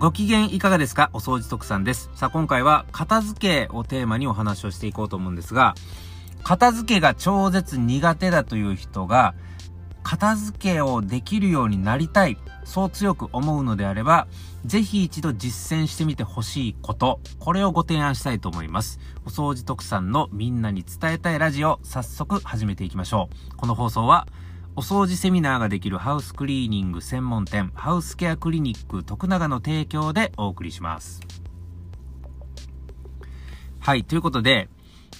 ご機嫌いかがですか？お掃除特産です。さあ、今回は片付けをテーマにお話をしていこうと思うんですが、片付けが超絶苦手だという人が、片付けをできるようになりたい、そう強く思うのであれば、ぜひ一度実践してみてほしいこと、これをご提案したいと思います。お掃除特産のみんなに伝えたいラジオ、早速始めていきましょう。この放送は、お掃除セミナーができるハウスクリーニング専門店、ハウスケアクリニック徳永の提供でお送りします。はい、ということで、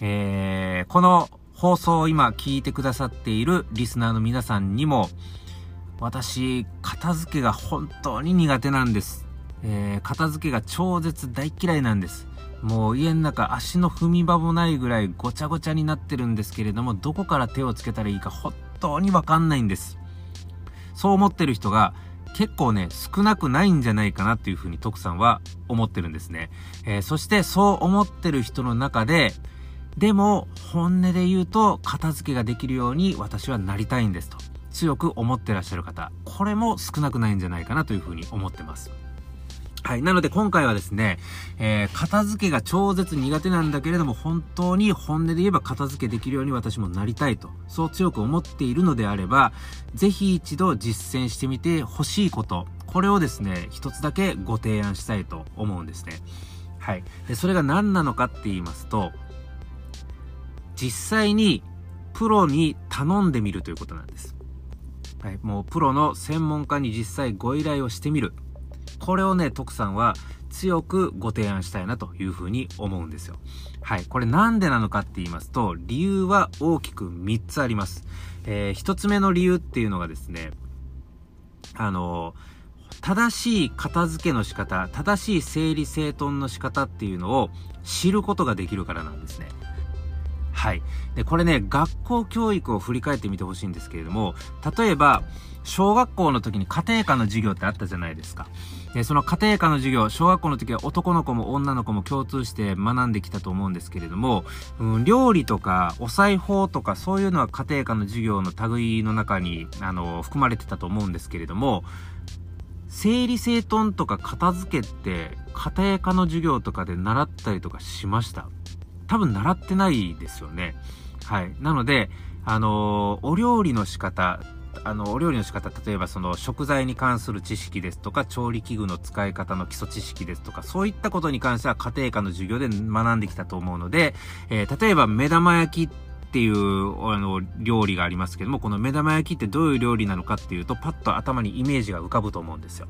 えー、この放送を今聞いてくださっているリスナーの皆さんにも、私、片付けが本当に苦手なんです。えー、片付けが超絶大嫌いなんです。もう家の中足の踏み場もないぐらいごちゃごちゃになってるんですけれども、どこから手をつけたらいいか本当にわかんないんです。そう思ってる人が結構ね、少なくないんじゃないかなっていうふうに徳さんは思ってるんですね。えー、そしてそう思ってる人の中で、でも本音で言うと片付けができるように私はなりたいんですと強く思ってらっしゃる方、これも少なくないんじゃないかなというふうに思ってます。はい。なので今回はですね、えー、片付けが超絶苦手なんだけれども、本当に本音で言えば片付けできるように私もなりたいと、そう強く思っているのであれば、ぜひ一度実践してみてほしいこと、これをですね、一つだけご提案したいと思うんですね。はい。で、それが何なのかって言いますと、実際にプロに頼んでみるということなんです。はい。もうプロの専門家に実際ご依頼をしてみる。これをね、徳さんは強くご提案したいなというふうに思うんですよ。はい。これなんでなのかって言いますと、理由は大きく3つあります。えー、1つ目の理由っていうのがですね、あの正しい片付けの仕方、正しい整理整頓の仕方っていうのを知ることができるからなんですね。はい。で、これね、学校教育を振り返ってみてほしいんですけれども、例えば、小学校の時に家庭科の授業ってあったじゃないですか。で、その家庭科の授業、小学校の時は男の子も女の子も共通して学んできたと思うんですけれども、うん、料理とかお裁縫とかそういうのは家庭科の授業の類の中に、あの、含まれてたと思うんですけれども、整理整頓とか片付けって家庭科の授業とかで習ったりとかしました？多分習ってないですよね。はい。なので、あのー、お料理の仕方、あの、お料理の仕方、例えばその食材に関する知識ですとか、調理器具の使い方の基礎知識ですとか、そういったことに関しては家庭科の授業で学んできたと思うので、えー、例えば目玉焼きっていう、あの、料理がありますけども、この目玉焼きってどういう料理なのかっていうと、パッと頭にイメージが浮かぶと思うんですよ。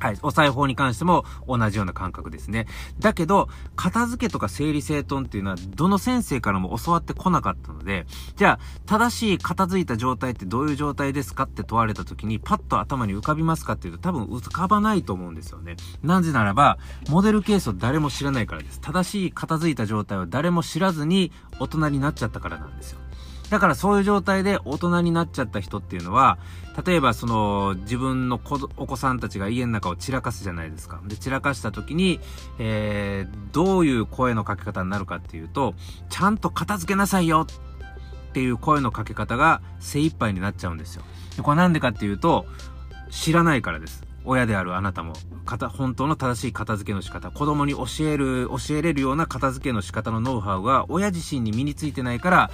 はい。お裁縫に関しても同じような感覚ですね。だけど、片付けとか整理整頓っていうのは、どの先生からも教わってこなかったので、じゃあ、正しい片付いた状態ってどういう状態ですかって問われた時に、パッと頭に浮かびますかっていうと、多分浮かばないと思うんですよね。なぜならば、モデルケースを誰も知らないからです。正しい片付いた状態を誰も知らずに大人になっちゃったからなんですよ。だからそういう状態で大人になっちゃった人っていうのは、例えばその自分の子お子さんたちが家の中を散らかすじゃないですか。で、散らかした時に、えー、どういう声のかけ方になるかっていうと、ちゃんと片付けなさいよっていう声のかけ方が精一杯になっちゃうんですよ。でこれなんでかっていうと、知らないからです。親であるあなたも、本当の正しい片付けの仕方、子供に教える、教えれるような片付けの仕方のノウハウが親自身に身についてないから、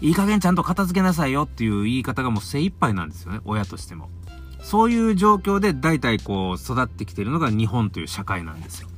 いい加減ちゃんと片付けなさいよっていう言い方がもう精一杯なんですよね、親としても。そういう状況で大体こう育ってきてるのが日本という社会なんですよ。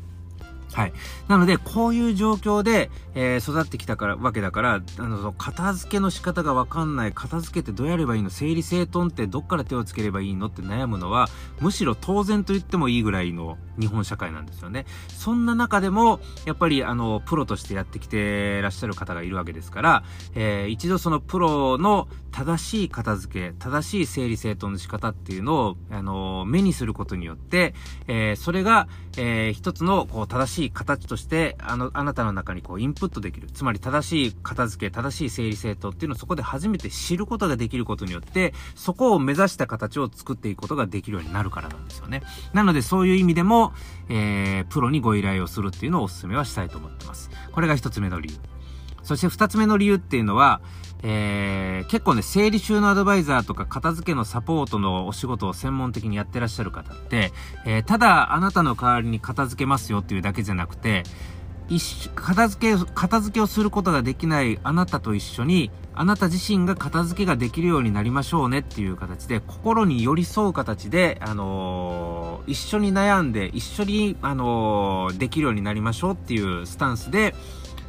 はい。なので、こういう状況で、えー、育ってきたから、わけだから、あの、片付けの仕方がわかんない、片付けってどうやればいいの整理整頓ってどっから手をつければいいのって悩むのは、むしろ当然と言ってもいいぐらいの日本社会なんですよね。そんな中でも、やっぱり、あの、プロとしてやってきてらっしゃる方がいるわけですから、えー、一度そのプロの正しい片付け、正しい整理整頓の仕方っていうのを、あの、目にすることによって、えー、それが、えー、一つの、こう、正しいしい形として、あの、あなたの中にこう、インプットできる。つまり、正しい片付け、正しい整理整頓っていうのをそこで初めて知ることができることによって、そこを目指した形を作っていくことができるようになるからなんですよね。なので、そういう意味でも、えー、プロにご依頼をするっていうのをお勧めはしたいと思ってます。これが一つ目の理由。そして二つ目の理由っていうのは、えー、結構ね、整理収納アドバイザーとか片付けのサポートのお仕事を専門的にやってらっしゃる方って、えー、ただあなたの代わりに片付けますよっていうだけじゃなくて、一片付け、片付けをすることができないあなたと一緒に、あなた自身が片付けができるようになりましょうねっていう形で、心に寄り添う形で、あのー、一緒に悩んで、一緒に、あのー、できるようになりましょうっていうスタンスで、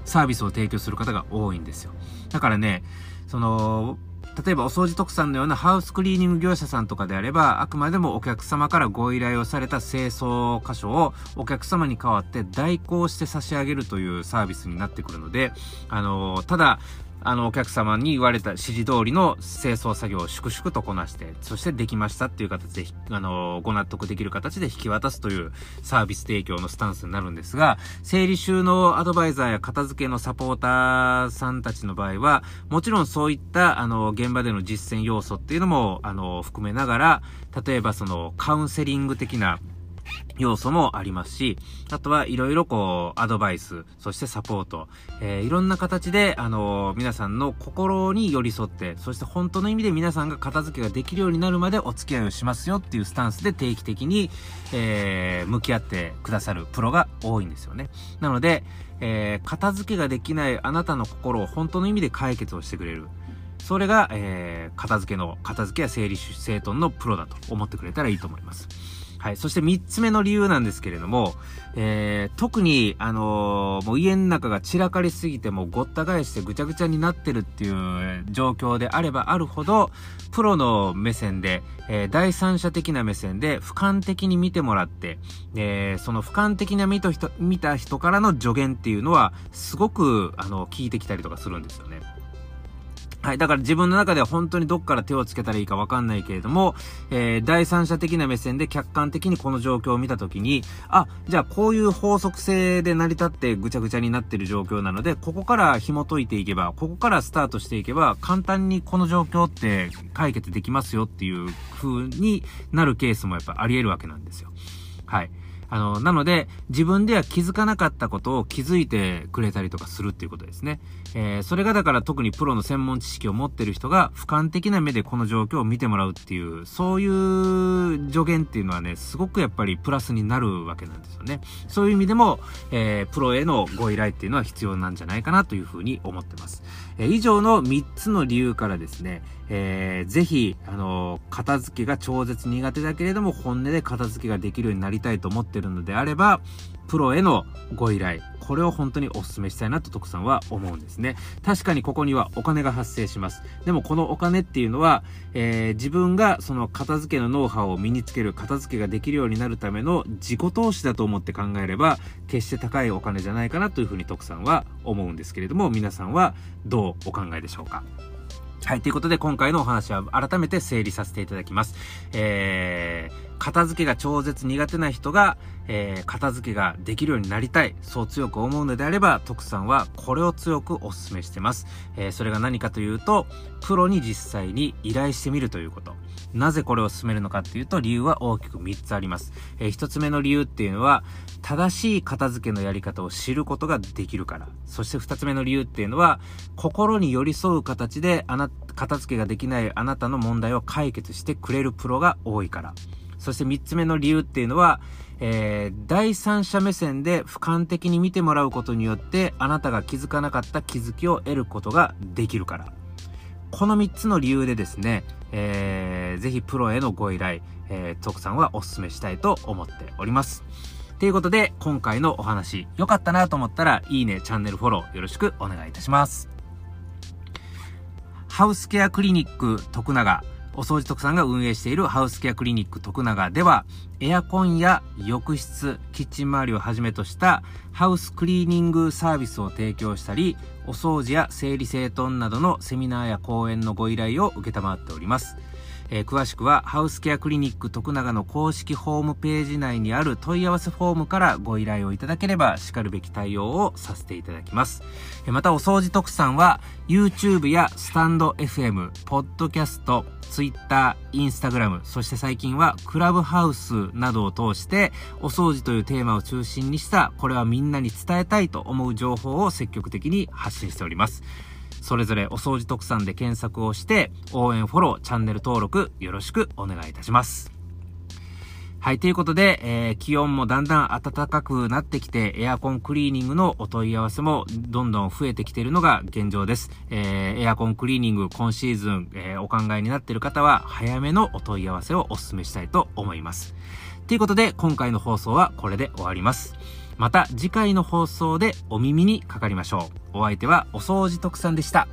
サービスを提供する方が多いんですよ。だからね、その、例えばお掃除特産のようなハウスクリーニング業者さんとかであれば、あくまでもお客様からご依頼をされた清掃箇所をお客様に代わって代行して差し上げるというサービスになってくるので、あの、ただ、あの、お客様に言われた指示通りの清掃作業を粛々とこなして、そしてできましたっていう形で、あの、ご納得できる形で引き渡すというサービス提供のスタンスになるんですが、整理収納アドバイザーや片付けのサポーターさんたちの場合は、もちろんそういった、あの、現場での実践要素っていうのも、あの、含めながら、例えばその、カウンセリング的な、要素もありますし、あとはいろいろこう、アドバイス、そしてサポート、えー、いろんな形で、あのー、皆さんの心に寄り添って、そして本当の意味で皆さんが片付けができるようになるまでお付き合いをしますよっていうスタンスで定期的に、えー、向き合ってくださるプロが多いんですよね。なので、えー、片付けができないあなたの心を本当の意味で解決をしてくれる。それが、えー、片付けの、片付けや整理整頓のプロだと思ってくれたらいいと思います。はい。そして三つ目の理由なんですけれども、えー、特に、あのー、もう家の中が散らかりすぎてもごった返してぐちゃぐちゃになってるっていう状況であればあるほど、プロの目線で、えー、第三者的な目線で俯瞰的に見てもらって、えー、その俯瞰的な見た人、見た人からの助言っていうのは、すごく、あの、聞いてきたりとかするんですよね。はい。だから自分の中では本当にどっから手をつけたらいいかわかんないけれども、えー、第三者的な目線で客観的にこの状況を見たときに、あ、じゃあこういう法則性で成り立ってぐちゃぐちゃになってる状況なので、ここから紐解いていけば、ここからスタートしていけば、簡単にこの状況って解決できますよっていう風になるケースもやっぱあり得るわけなんですよ。はい。あの、なので、自分では気づかなかったことを気づいてくれたりとかするっていうことですね。えー、それがだから特にプロの専門知識を持ってる人が俯瞰的な目でこの状況を見てもらうっていう、そういう助言っていうのはね、すごくやっぱりプラスになるわけなんですよね。そういう意味でも、えー、プロへのご依頼っていうのは必要なんじゃないかなというふうに思ってます。えー、以上の3つの理由からですね、えー、ぜひ、あの片付けが超絶苦手だけれども、本音で片付けができるようになりたいと思ってるのであれば、プロへのご依頼、これを本当にお勧めしたいなと徳さんは思うんですね。確かにここにはお金が発生します。でもこのお金っていうのは、えー、自分がその片付けのノウハウを身につける、片付けができるようになるための自己投資だと思って考えれば、決して高いお金じゃないかなというふうに徳さんは思うんですけれども、皆さんはどうお考えでしょうか？はい。ということで、今回のお話は改めて整理させていただきます。えー、片付けが超絶苦手な人が、えー、片付けができるようになりたい、そう強く思うのであれば、徳さんはこれを強くお勧めしてます。えー、それが何かというと、プロに実際に依頼してみるということ。なぜこれを進めるのかっていうと、理由は大きく3つあります。えー、1つ目の理由っていうのは、正しい片付けのやり方を知ることができるから。そして2つ目の理由っていうのは、心に寄り添う形で、あな、片付けができないあなたの問題を解決してくれるプロが多いから。そして3つ目の理由っていうのは、えー、第三者目線で俯瞰的に見てもらうことによって、あなたが気づかなかった気づきを得ることができるから。この3つの理由でですね、えー、ぜひプロへのご依頼、えー、徳さんはお勧めしたいと思っております。ということで、今回のお話、良かったなと思ったら、いいね、チャンネルフォローよろしくお願いいたします。ハウスケアクリニック徳永お掃除特産が運営しているハウスケアクリニック徳永では、エアコンや浴室、キッチン周りをはじめとしたハウスクリーニングサービスを提供したり、お掃除や整理整頓などのセミナーや講演のご依頼を承っております。えー、詳しくはハウスケアクリニック徳永の公式ホームページ内にある問い合わせフォームからご依頼をいただければ叱るべき対応をさせていただきます。えー、またお掃除特産は YouTube やスタンド FM、ポッドキャスト、Twitter、Instagram、そして最近はクラブハウスなどを通してお掃除というテーマを中心にしたこれはみんなに伝えたいと思う情報を積極的に発信しております。それぞれお掃除特産で検索をして、応援フォロー、チャンネル登録よろしくお願いいたします。はい、ということで、えー、気温もだんだん暖かくなってきて、エアコンクリーニングのお問い合わせもどんどん増えてきているのが現状です。えー、エアコンクリーニング今シーズン、えー、お考えになっている方は、早めのお問い合わせをお勧めしたいと思います。ということで、今回の放送はこれで終わります。また次回の放送でお耳にかかりましょう。お相手はお掃除特産でした。